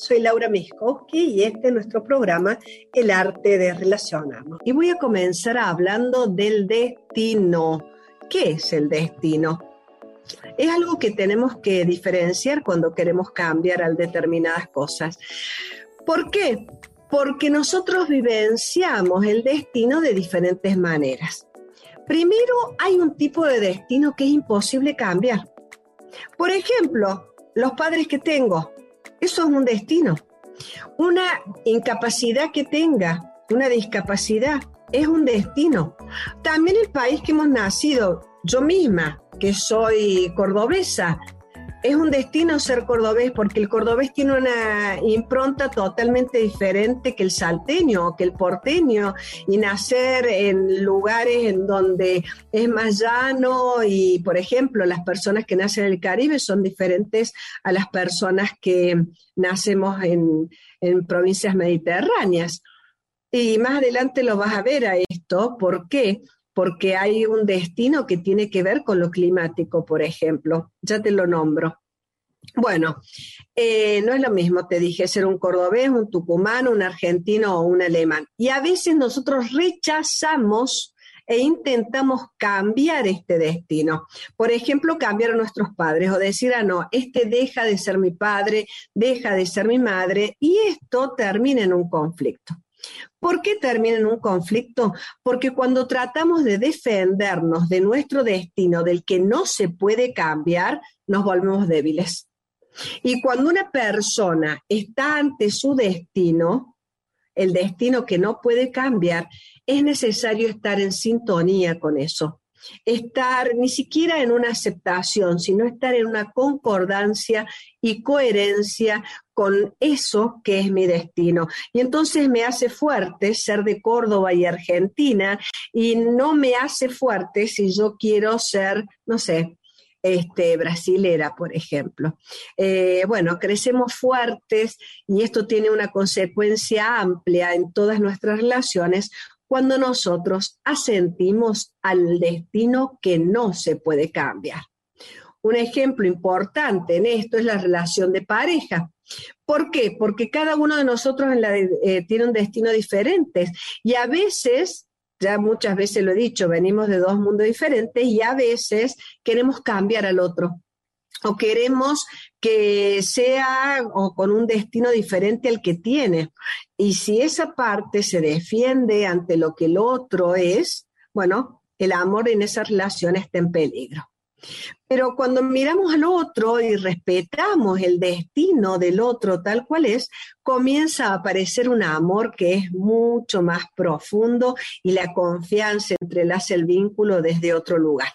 soy Laura Miskowski y este es nuestro programa El arte de relacionarnos. Y voy a comenzar hablando del destino. ¿Qué es el destino? Es algo que tenemos que diferenciar cuando queremos cambiar a determinadas cosas. ¿Por qué? Porque nosotros vivenciamos el destino de diferentes maneras. Primero, hay un tipo de destino que es imposible cambiar. Por ejemplo, los padres que tengo, eso es un destino. Una incapacidad que tenga, una discapacidad, es un destino. También el país que hemos nacido, yo misma, que soy cordobesa, es un destino ser cordobés porque el cordobés tiene una impronta totalmente diferente que el salteño o que el porteño y nacer en lugares en donde es más llano y, por ejemplo, las personas que nacen en el Caribe son diferentes a las personas que nacemos en, en provincias mediterráneas. Y más adelante lo vas a ver a esto. ¿Por qué? Porque hay un destino que tiene que ver con lo climático, por ejemplo. Ya te lo nombro. Bueno, eh, no es lo mismo, te dije, ser un cordobés, un tucumano, un argentino o un alemán. Y a veces nosotros rechazamos e intentamos cambiar este destino. Por ejemplo, cambiar a nuestros padres o decir, ah, no, este deja de ser mi padre, deja de ser mi madre, y esto termina en un conflicto. ¿Por qué termina en un conflicto? Porque cuando tratamos de defendernos de nuestro destino, del que no se puede cambiar, nos volvemos débiles. Y cuando una persona está ante su destino, el destino que no puede cambiar, es necesario estar en sintonía con eso estar ni siquiera en una aceptación, sino estar en una concordancia y coherencia con eso que es mi destino. Y entonces me hace fuerte ser de Córdoba y Argentina y no me hace fuerte si yo quiero ser, no sé, este, brasilera, por ejemplo. Eh, bueno, crecemos fuertes y esto tiene una consecuencia amplia en todas nuestras relaciones cuando nosotros asentimos al destino que no se puede cambiar. Un ejemplo importante en esto es la relación de pareja. ¿Por qué? Porque cada uno de nosotros eh, tiene un destino diferente y a veces, ya muchas veces lo he dicho, venimos de dos mundos diferentes y a veces queremos cambiar al otro o queremos que sea o con un destino diferente al que tiene. Y si esa parte se defiende ante lo que el otro es, bueno, el amor en esa relación está en peligro. Pero cuando miramos al otro y respetamos el destino del otro tal cual es, comienza a aparecer un amor que es mucho más profundo y la confianza entrelaza el vínculo desde otro lugar.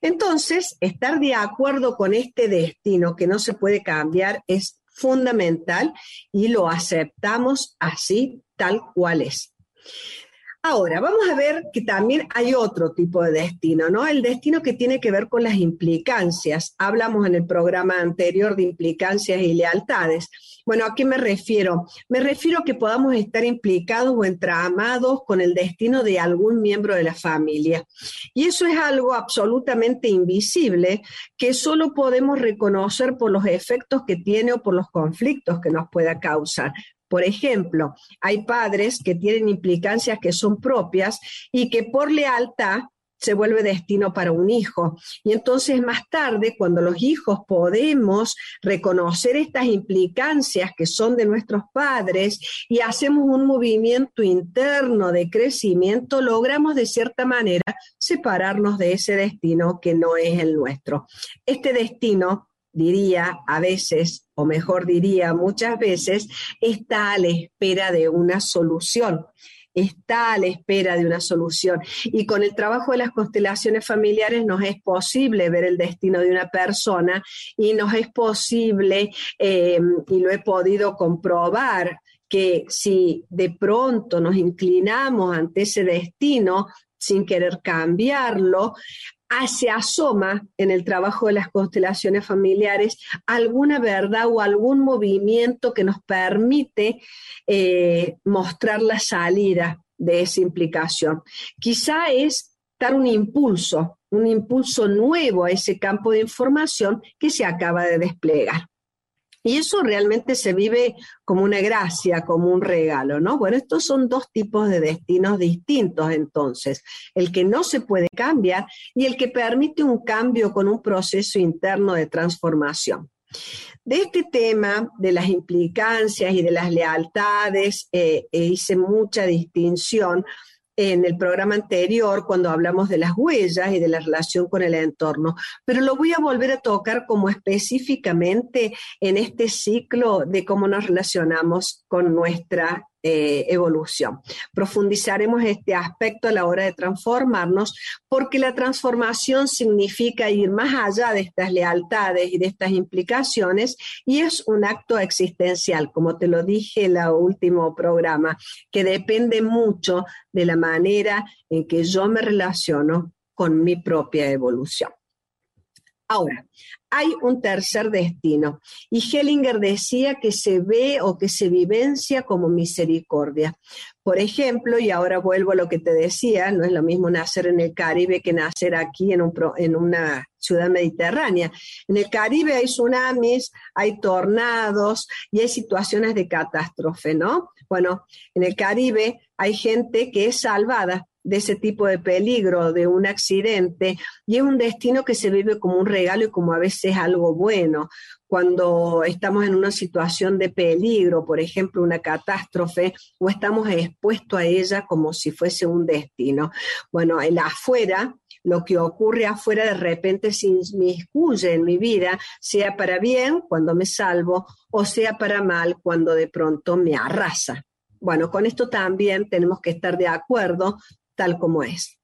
Entonces, estar de acuerdo con este destino que no se puede cambiar es fundamental y lo aceptamos así, tal cual es. Ahora, vamos a ver que también hay otro tipo de destino, ¿no? El destino que tiene que ver con las implicancias. Hablamos en el programa anterior de implicancias y lealtades. Bueno, ¿a qué me refiero? Me refiero a que podamos estar implicados o entramados con el destino de algún miembro de la familia. Y eso es algo absolutamente invisible que solo podemos reconocer por los efectos que tiene o por los conflictos que nos pueda causar. Por ejemplo, hay padres que tienen implicancias que son propias y que por lealtad se vuelve destino para un hijo. Y entonces más tarde, cuando los hijos podemos reconocer estas implicancias que son de nuestros padres y hacemos un movimiento interno de crecimiento, logramos de cierta manera separarnos de ese destino que no es el nuestro. Este destino diría a veces, o mejor diría muchas veces, está a la espera de una solución está a la espera de una solución. Y con el trabajo de las constelaciones familiares nos es posible ver el destino de una persona y nos es posible, eh, y lo he podido comprobar, que si de pronto nos inclinamos ante ese destino sin querer cambiarlo, se asoma en el trabajo de las constelaciones familiares alguna verdad o algún movimiento que nos permite eh, mostrar la salida de esa implicación. Quizá es dar un impulso, un impulso nuevo a ese campo de información que se acaba de desplegar. Y eso realmente se vive como una gracia, como un regalo, ¿no? Bueno, estos son dos tipos de destinos distintos entonces, el que no se puede cambiar y el que permite un cambio con un proceso interno de transformación. De este tema, de las implicancias y de las lealtades, eh, e hice mucha distinción en el programa anterior cuando hablamos de las huellas y de la relación con el entorno, pero lo voy a volver a tocar como específicamente en este ciclo de cómo nos relacionamos con nuestra eh, evolución. Profundizaremos este aspecto a la hora de transformarnos porque la transformación significa ir más allá de estas lealtades y de estas implicaciones y es un acto existencial, como te lo dije en el último programa, que depende mucho de la manera en que yo me relaciono con mi propia evolución. Ahora, hay un tercer destino. Y Hellinger decía que se ve o que se vivencia como misericordia. Por ejemplo, y ahora vuelvo a lo que te decía, no es lo mismo nacer en el Caribe que nacer aquí en, una ciudad mediterránea. En el Caribe hay tsunamis, hay tornados y hay situaciones de catástrofe, ¿no? Bueno, en el Caribe hay gente que es salvada de ese tipo de peligro, de un accidente, y es un destino que se vive como un regalo y como a veces algo bueno. Cuando estamos en una situación de peligro, por ejemplo, una catástrofe, o estamos expuestos a ella como si fuese un destino. Bueno, el afuera, lo que ocurre afuera de repente se inmiscuye en mi vida, sea para bien cuando me salvo o sea para mal cuando de pronto me arrasa. Bueno, con esto también tenemos que estar de acuerdo tal como es.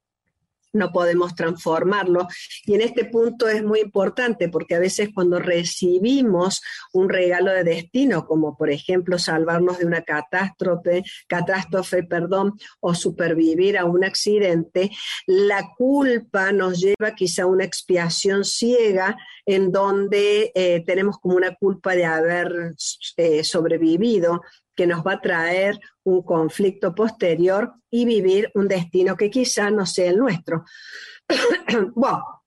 No podemos transformarlo. Y en este punto es muy importante porque a veces cuando recibimos un regalo de destino, como por ejemplo salvarnos de una catástrofe, catástrofe, perdón, o supervivir a un accidente, la culpa nos lleva quizá a una expiación ciega en donde eh, tenemos como una culpa de haber eh, sobrevivido que nos va a traer un conflicto posterior y vivir un destino que quizá no sea el nuestro. bueno,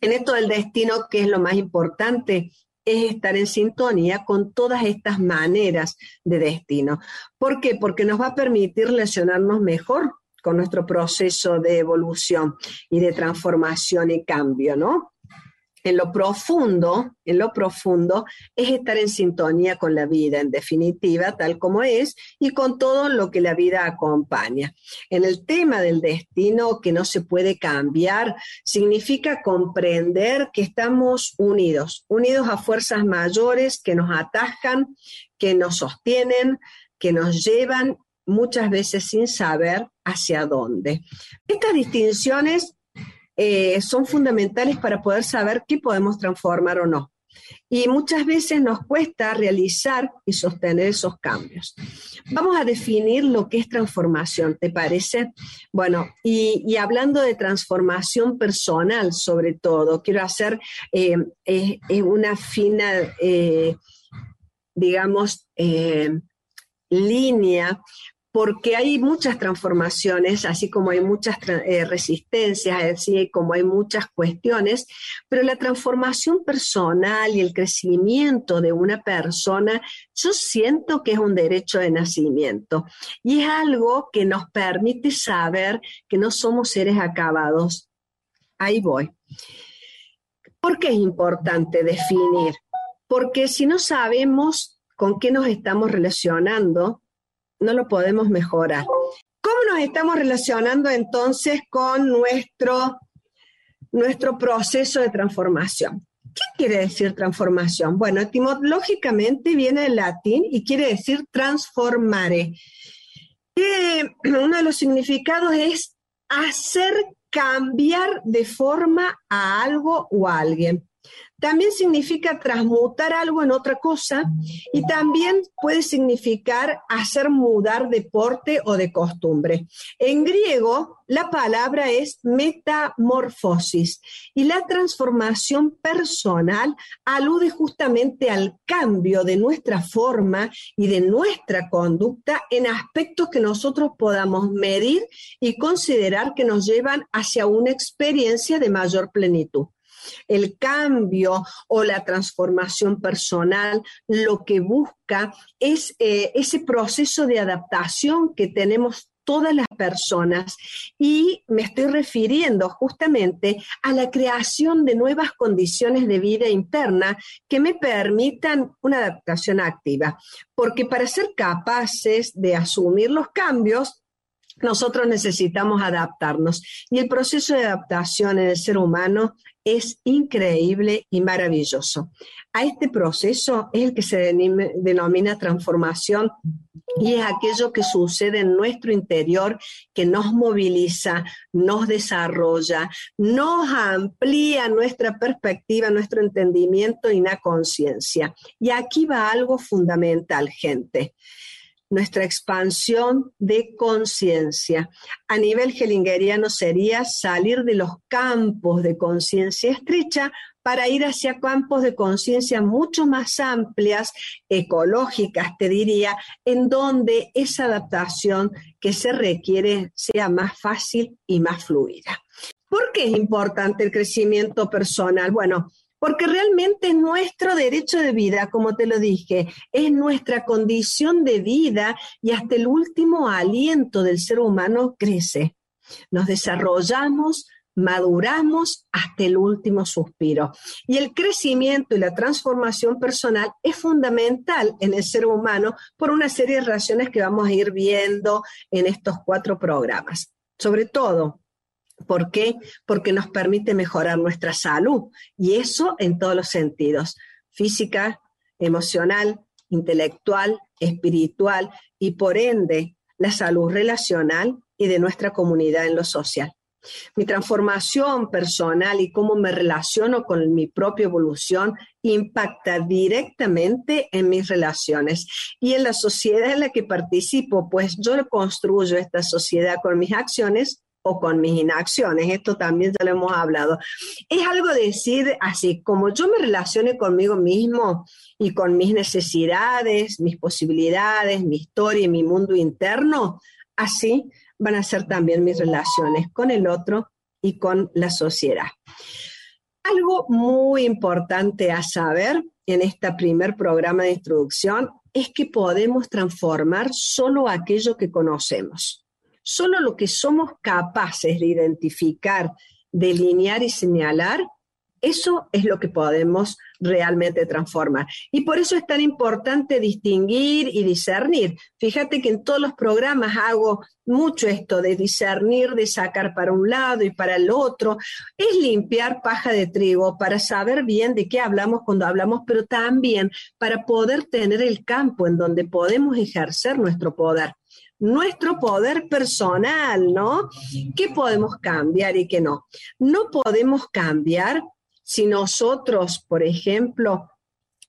en esto del destino, que es lo más importante, es estar en sintonía con todas estas maneras de destino. ¿Por qué? Porque nos va a permitir relacionarnos mejor con nuestro proceso de evolución y de transformación y cambio, ¿no? En lo profundo, en lo profundo, es estar en sintonía con la vida, en definitiva, tal como es, y con todo lo que la vida acompaña. En el tema del destino que no se puede cambiar, significa comprender que estamos unidos, unidos a fuerzas mayores que nos atajan, que nos sostienen, que nos llevan muchas veces sin saber hacia dónde. Estas distinciones eh, son fundamentales para poder saber qué podemos transformar o no. Y muchas veces nos cuesta realizar y sostener esos cambios. Vamos a definir lo que es transformación, ¿te parece? Bueno, y, hablando de transformación personal sobre todo, quiero hacer eh, una fina, eh, digamos, línea porque hay muchas transformaciones, así como hay muchas eh, resistencias, así como hay muchas cuestiones, pero la transformación personal y el crecimiento de una persona, yo siento que es un derecho de nacimiento y es algo que nos permite saber que no somos seres acabados. Ahí voy. ¿Por qué es importante definir? Porque si no sabemos con qué nos estamos relacionando, no lo podemos mejorar. ¿Cómo nos estamos relacionando entonces con nuestro, nuestro proceso de transformación? ¿Qué quiere decir transformación? Bueno, etimológicamente viene del latín y quiere decir transformare. uno de los significados es hacer cambiar de forma a algo o a alguien. También significa transmutar algo en otra cosa y también puede significar hacer mudar de porte o de costumbre. En griego, la palabra es metamorfosis y la transformación personal alude justamente al cambio de nuestra forma y de nuestra conducta en aspectos que nosotros podamos medir y considerar que nos llevan hacia una experiencia de mayor plenitud. El cambio o la transformación personal lo que busca es eh, ese proceso de adaptación que tenemos todas las personas y me estoy refiriendo justamente a la creación de nuevas condiciones de vida interna que me permitan una adaptación activa. Porque para ser capaces de asumir los cambios, nosotros necesitamos adaptarnos. Y el proceso de adaptación en el ser humano es increíble y maravilloso. A este proceso es el que se denomina transformación y es aquello que sucede en nuestro interior que nos moviliza, nos desarrolla, nos amplía nuestra perspectiva, nuestro entendimiento y la conciencia. Y aquí va algo fundamental, gente nuestra expansión de conciencia. A nivel hellingeriano sería salir de los campos de conciencia estrecha para ir hacia campos de conciencia mucho más amplias, ecológicas, te diría, en donde esa adaptación que se requiere sea más fácil y más fluida. ¿Por qué es importante el crecimiento personal? Bueno, porque realmente es nuestro derecho de vida, como te lo dije, es nuestra condición de vida y hasta el último aliento del ser humano crece. Nos desarrollamos, maduramos hasta el último suspiro. Y el crecimiento y la transformación personal es fundamental en el ser humano por una serie de razones que vamos a ir viendo en estos cuatro programas. Sobre todo, ¿Por qué? Porque nos permite mejorar nuestra salud y eso en todos los sentidos, física, emocional, intelectual, espiritual y por ende la salud relacional y de nuestra comunidad en lo social. Mi transformación personal y cómo me relaciono con mi propia evolución impacta directamente en mis relaciones y en la sociedad en la que participo, pues yo construyo esta sociedad con mis acciones o con mis inacciones. Esto también ya lo hemos hablado. Es algo decir así, como yo me relacione conmigo mismo y con mis necesidades, mis posibilidades, mi historia y mi mundo interno, así van a ser también mis relaciones con el otro y con la sociedad. Algo muy importante a saber en este primer programa de introducción es que podemos transformar solo aquello que conocemos. Solo lo que somos capaces de identificar, delinear y señalar, eso es lo que podemos realmente transformar. Y por eso es tan importante distinguir y discernir. Fíjate que en todos los programas hago mucho esto de discernir, de sacar para un lado y para el otro. Es limpiar paja de trigo para saber bien de qué hablamos cuando hablamos, pero también para poder tener el campo en donde podemos ejercer nuestro poder nuestro poder personal, ¿no? ¿Qué podemos cambiar y qué no? No podemos cambiar si nosotros, por ejemplo,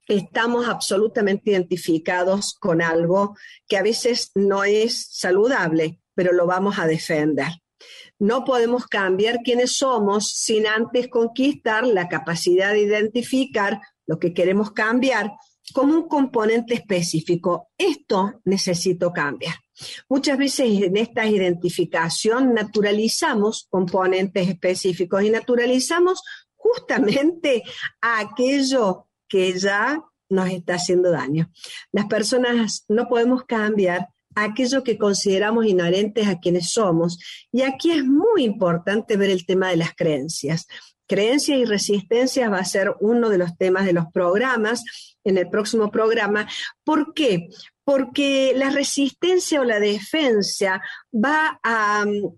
estamos absolutamente identificados con algo que a veces no es saludable, pero lo vamos a defender. No podemos cambiar quiénes somos sin antes conquistar la capacidad de identificar lo que queremos cambiar como un componente específico. Esto necesito cambiar. Muchas veces en esta identificación naturalizamos componentes específicos y naturalizamos justamente aquello que ya nos está haciendo daño. Las personas no podemos cambiar aquello que consideramos inherentes a quienes somos. Y aquí es muy importante ver el tema de las creencias. Creencias y resistencias va a ser uno de los temas de los programas en el próximo programa. ¿Por qué? Porque la resistencia o la defensa va a mm,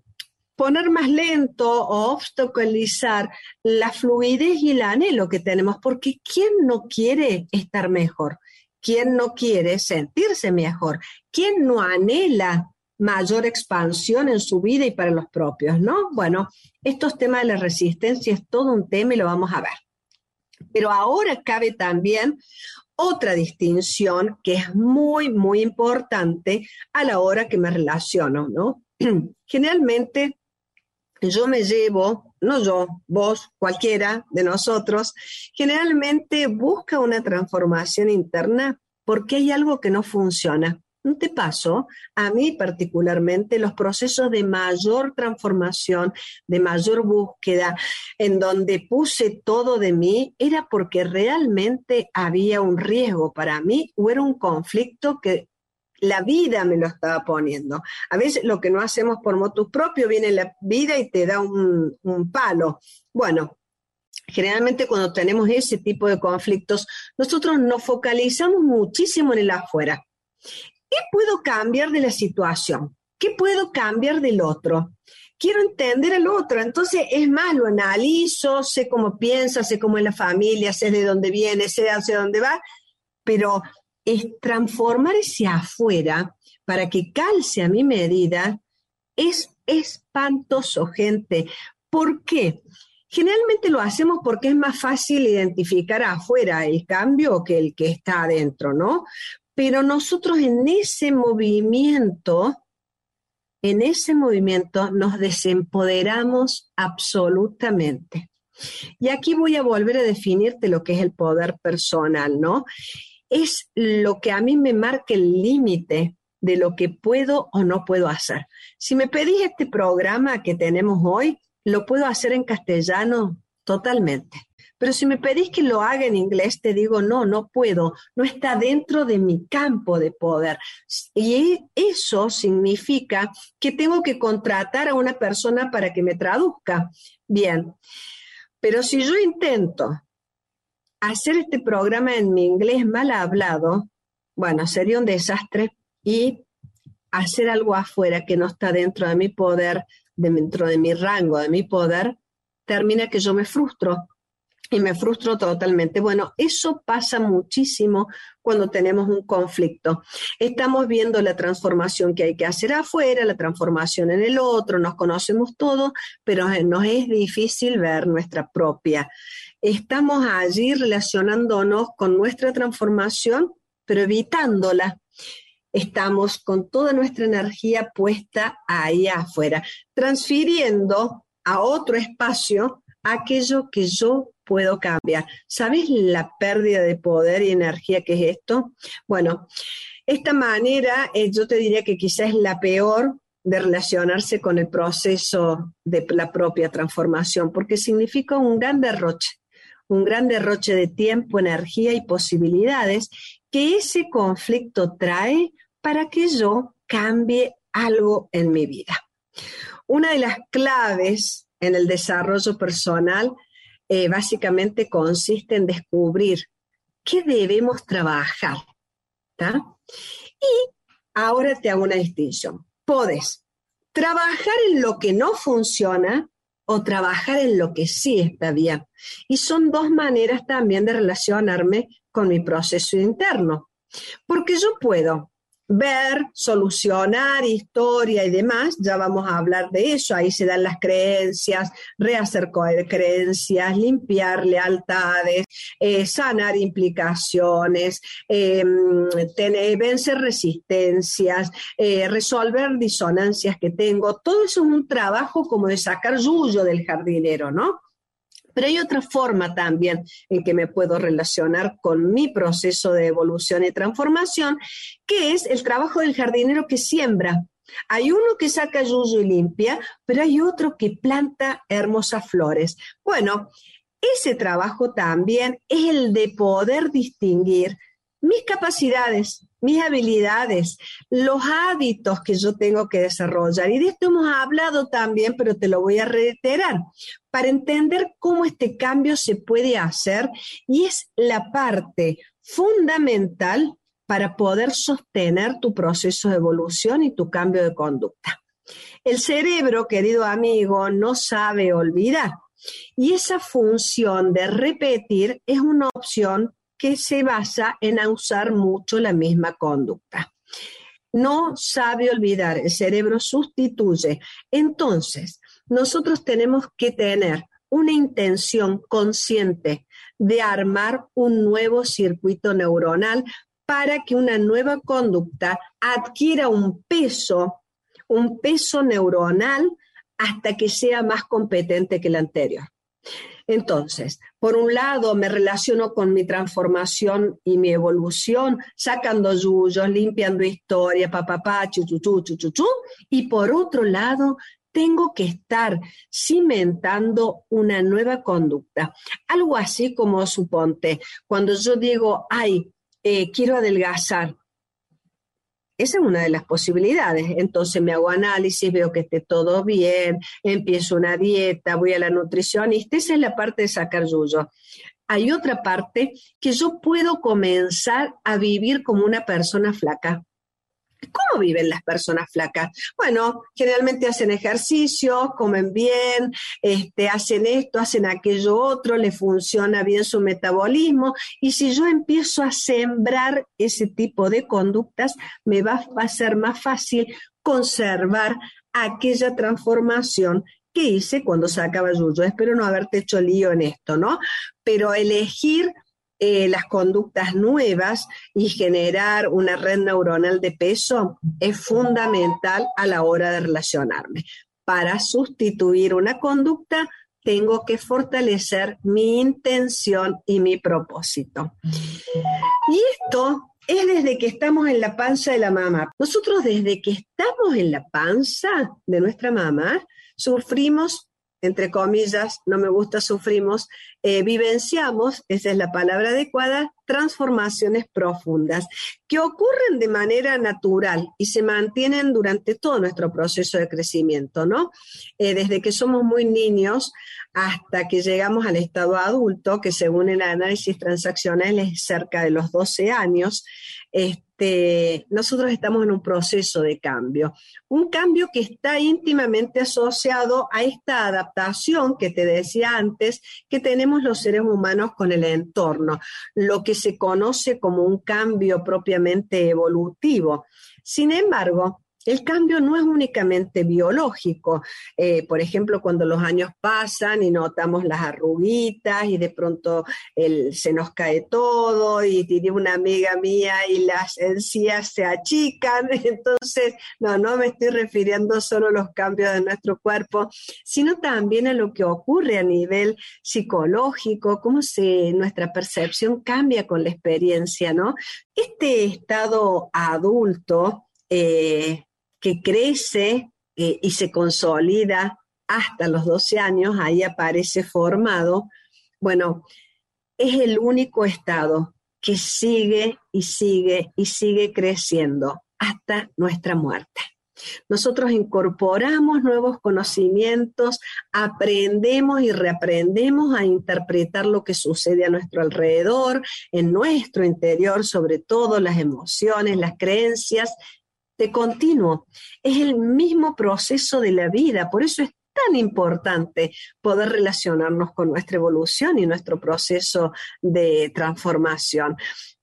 poner más lento o obstaculizar la fluidez y el anhelo que tenemos, porque ¿quién no quiere estar mejor? ¿Quién no quiere sentirse mejor? ¿Quién no anhela mayor expansión en su vida y para los propios, ¿no? Bueno, estos temas de la resistencia es todo un tema y lo vamos a ver. Pero ahora cabe también otra distinción que es muy, muy importante a la hora que me relaciono, ¿no? Generalmente yo me llevo, no yo, vos, cualquiera de nosotros, generalmente busca una transformación interna porque hay algo que no funciona. ¿No te pasó? A mí particularmente los procesos de mayor transformación, de mayor búsqueda, en donde puse todo de mí, era porque realmente había un riesgo para mí o era un conflicto que la vida me lo estaba poniendo. A veces lo que no hacemos por motus propio viene la vida y te da un, un palo. Bueno, generalmente cuando tenemos ese tipo de conflictos, nosotros nos focalizamos muchísimo en el afuera. ¿Qué puedo cambiar de la situación? ¿Qué puedo cambiar del otro? Quiero entender al otro, entonces es más, lo analizo, sé cómo piensa, sé cómo es la familia, sé de dónde viene, sé hacia dónde va, pero es transformar ese afuera para que calce a mi medida es espantoso, gente. ¿Por qué? Generalmente lo hacemos porque es más fácil identificar afuera el cambio que el que está adentro, ¿no? Pero nosotros en ese movimiento, en ese movimiento nos desempoderamos absolutamente. Y aquí voy a volver a definirte lo que es el poder personal, ¿no? Es lo que a mí me marca el límite de lo que puedo o no puedo hacer. Si me pedís este programa que tenemos hoy, lo puedo hacer en castellano totalmente. Pero si me pedís que lo haga en inglés, te digo, no, no puedo, no está dentro de mi campo de poder. Y eso significa que tengo que contratar a una persona para que me traduzca. Bien, pero si yo intento hacer este programa en mi inglés mal hablado, bueno, sería un desastre y hacer algo afuera que no está dentro de mi poder, dentro de mi rango, de mi poder, termina que yo me frustro y me frustro totalmente. Bueno, eso pasa muchísimo cuando tenemos un conflicto. Estamos viendo la transformación que hay que hacer afuera, la transformación en el otro, nos conocemos todos, pero nos es difícil ver nuestra propia. Estamos allí relacionándonos con nuestra transformación, pero evitándola. Estamos con toda nuestra energía puesta ahí afuera, transfiriendo a otro espacio aquello que yo puedo cambiar. ¿Sabes la pérdida de poder y energía que es esto? Bueno, esta manera eh, yo te diría que quizás es la peor de relacionarse con el proceso de la propia transformación, porque significa un gran derroche, un gran derroche de tiempo, energía y posibilidades que ese conflicto trae para que yo cambie algo en mi vida. Una de las claves en el desarrollo personal eh, básicamente consiste en descubrir qué debemos trabajar. Y ahora te hago una distinción. Puedes trabajar en lo que no funciona o trabajar en lo que sí está bien. Y son dos maneras también de relacionarme con mi proceso interno. Porque yo puedo ver, solucionar historia y demás, ya vamos a hablar de eso, ahí se dan las creencias, rehacer creencias, limpiar lealtades, eh, sanar implicaciones, em, tener, vencer resistencias, eh, resolver disonancias que tengo, todo eso es un trabajo como de sacar yuyo del jardinero, ¿no? Pero hay otra forma también en que me puedo relacionar con mi proceso de evolución y transformación, que es el trabajo del jardinero que siembra. Hay uno que saca yuyo y limpia, pero hay otro que planta hermosas flores. Bueno, ese trabajo también es el de poder distinguir mis capacidades, mis habilidades, los hábitos que yo tengo que desarrollar. Y de esto hemos hablado también, pero te lo voy a reiterar, para entender cómo este cambio se puede hacer y es la parte fundamental para poder sostener tu proceso de evolución y tu cambio de conducta. El cerebro, querido amigo, no sabe olvidar. Y esa función de repetir es una opción que se basa en usar mucho la misma conducta. No sabe olvidar, el cerebro sustituye. Entonces, nosotros tenemos que tener una intención consciente de armar un nuevo circuito neuronal para que una nueva conducta adquiera un peso, un peso neuronal hasta que sea más competente que la anterior. Entonces, por un lado, me relaciono con mi transformación y mi evolución, sacando yuyos, limpiando historia, papá, chuchuchu, chuchuchu. Y por otro lado, tengo que estar cimentando una nueva conducta. Algo así como suponte, cuando yo digo, ay, eh, quiero adelgazar, esa es una de las posibilidades. Entonces me hago análisis, veo que esté todo bien, empiezo una dieta, voy a la nutricionista. Esa es la parte de sacar yuyo. Hay otra parte que yo puedo comenzar a vivir como una persona flaca. ¿Cómo viven las personas flacas? Bueno, generalmente hacen ejercicio, comen bien, este, hacen esto, hacen aquello otro, le funciona bien su metabolismo y si yo empiezo a sembrar ese tipo de conductas, me va, a ser más fácil conservar aquella transformación que hice cuando sacaba yuyo. Espero no haberte hecho lío en esto, ¿no? Pero elegir eh, las conductas nuevas y generar una red neuronal de peso es fundamental a la hora de relacionarme. Para sustituir una conducta, tengo que fortalecer mi intención y mi propósito. Y esto es desde que estamos en la panza de la mamá. Nosotros desde que estamos en la panza de nuestra mamá, sufrimos entre comillas, no me gusta, sufrimos, eh, vivenciamos, esa es la palabra adecuada, transformaciones profundas que ocurren de manera natural y se mantienen durante todo nuestro proceso de crecimiento, ¿no? Eh, desde que somos muy niños hasta que llegamos al estado adulto, que según el análisis transaccional es cerca de los 12 años, este, nosotros estamos en un proceso de cambio. Un cambio que está íntimamente asociado a esta adaptación que te decía antes, que tenemos los seres humanos con el entorno, lo que se conoce como un cambio propiamente evolutivo. Sin embargo, el cambio no es únicamente biológico. Eh, por ejemplo, cuando los años pasan y notamos las arruguitas y de pronto se nos cae todo y tiene una amiga mía y las encías se achican. Entonces, no, no me estoy refiriendo solo a los cambios de nuestro cuerpo, sino también a lo que ocurre a nivel psicológico, cómo se, nuestra percepción cambia con la experiencia, ¿no? Este estado adulto, eh, que crece eh, y se consolida hasta los 12 años, ahí aparece formado, bueno, es el único estado que sigue y sigue y sigue creciendo hasta nuestra muerte. Nosotros incorporamos nuevos conocimientos, aprendemos y reaprendemos a interpretar lo que sucede a nuestro alrededor, en nuestro interior, sobre todo las emociones, las creencias continuo. Es el mismo proceso de la vida, por eso es tan importante poder relacionarnos con nuestra evolución y nuestro proceso de transformación.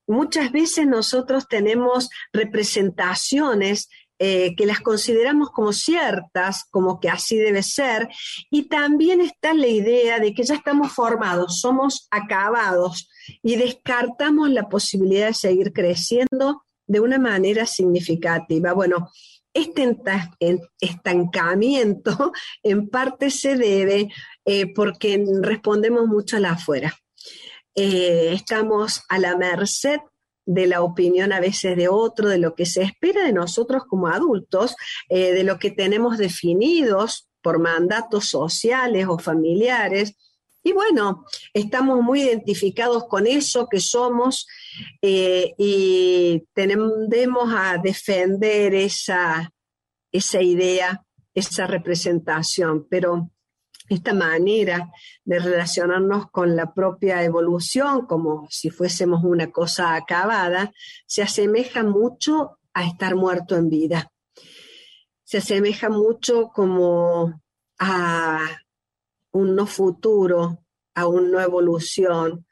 Muchas veces nosotros tenemos representaciones eh, que las consideramos como ciertas, como que así debe ser, y también está la idea de que ya estamos formados, somos acabados y descartamos la posibilidad de seguir creciendo de una manera significativa. Bueno, este estancamiento en parte se debe eh, porque respondemos mucho a la afuera. Eh, estamos a la merced de la opinión a veces de otro, de lo que se espera de nosotros como adultos, eh, de lo que tenemos definidos por mandatos sociales o familiares. Y bueno, estamos muy identificados con eso que somos eh, y tendemos a defender esa, esa idea, esa representación, pero esta manera de relacionarnos con la propia evolución como si fuésemos una cosa acabada, se asemeja mucho a estar muerto en vida. Se asemeja mucho como a un no futuro, a una no evolución.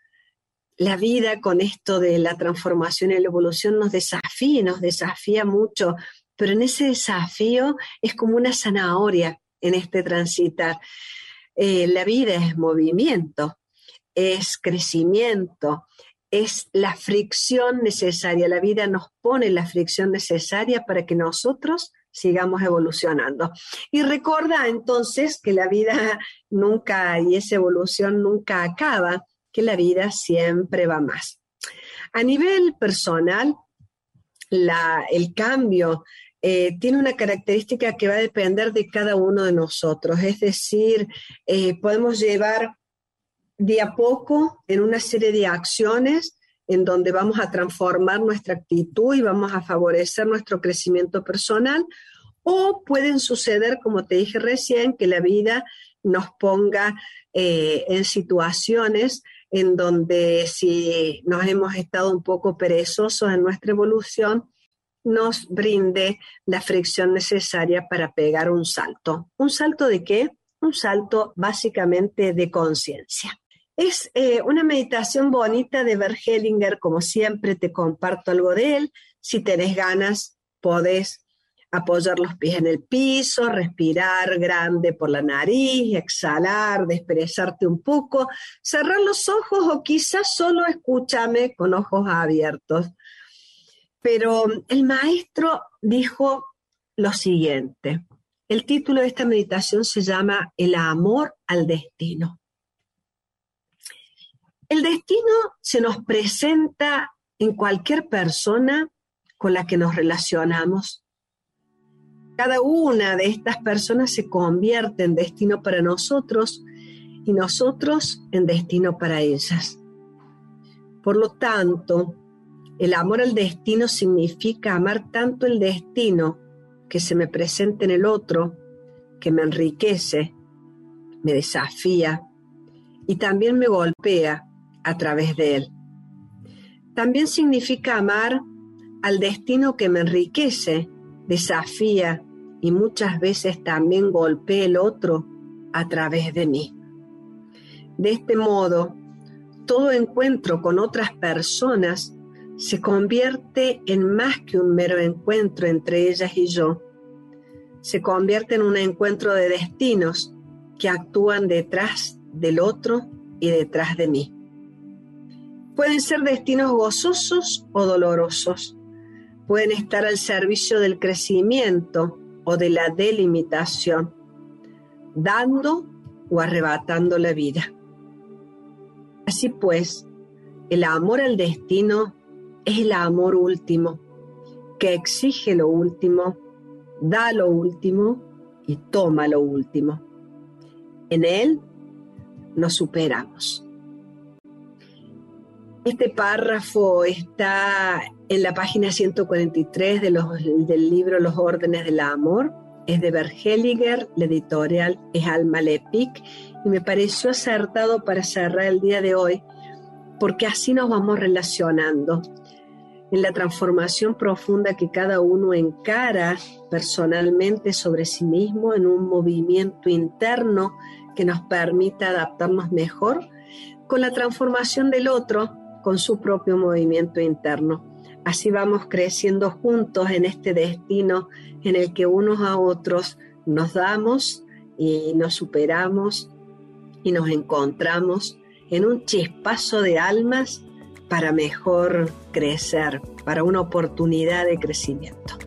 La vida con esto de la transformación y la evolución nos desafía, nos desafía mucho, pero en ese desafío es como una zanahoria en este transitar. Eh, la vida es movimiento, es crecimiento, es la fricción necesaria. La vida nos pone la fricción necesaria para que nosotros sigamos evolucionando. Y recuerda entonces que la vida nunca y esa evolución nunca acaba, que la vida siempre va más. A nivel personal, el cambio eh, tiene una característica que va a depender de cada uno de nosotros. Es decir, eh, podemos llevar de a poco en una serie de acciones en donde vamos a transformar nuestra actitud y vamos a favorecer nuestro crecimiento personal, o pueden suceder, como te dije recién, que la vida nos ponga eh, en situaciones en donde si nos hemos estado un poco perezosos en nuestra evolución, nos brinde la fricción necesaria para pegar un salto. ¿Un salto de qué? Un salto básicamente de conciencia. Es eh, una meditación bonita de Bert Hellinger, como siempre te comparto algo de él. Si tenés ganas, podés apoyar los pies en el piso, respirar grande por la nariz, exhalar, desperezarte un poco, cerrar los ojos o quizás solo escúchame con ojos abiertos. Pero el maestro dijo lo siguiente. El título de esta meditación se llama El amor al destino. El destino se nos presenta en cualquier persona con la que nos relacionamos. Cada una de estas personas se convierte en destino para nosotros y nosotros en destino para ellas. Por lo tanto, el amor al destino significa amar tanto el destino que se me presenta en el otro, que me enriquece, me desafía y también me golpea a través de él. También significa amar al destino que me enriquece, desafía y muchas veces también golpea el otro a través de mí. De este modo, todo encuentro con otras personas se convierte en más que un mero encuentro entre ellas y yo. Se convierte en un encuentro de destinos que actúan detrás del otro y detrás de mí. Pueden ser destinos gozosos o dolorosos. Pueden estar al servicio del crecimiento o de la delimitación, dando o arrebatando la vida. Así pues, el amor al destino es el amor último, que exige lo último, da lo último y toma lo último. En él nos superamos. Este párrafo está en la página 143 de los, del libro Los órdenes del amor. Es de Bergeliger, la editorial es Alma Lepic y me pareció acertado para cerrar el día de hoy porque así nos vamos relacionando en la transformación profunda que cada uno encara personalmente sobre sí mismo en un movimiento interno que nos permita adaptarnos mejor con la transformación del otro con su propio movimiento interno. Así vamos creciendo juntos en este destino en el que unos a otros nos damos y nos superamos y nos encontramos en un chispazo de almas para mejor crecer, para una oportunidad de crecimiento.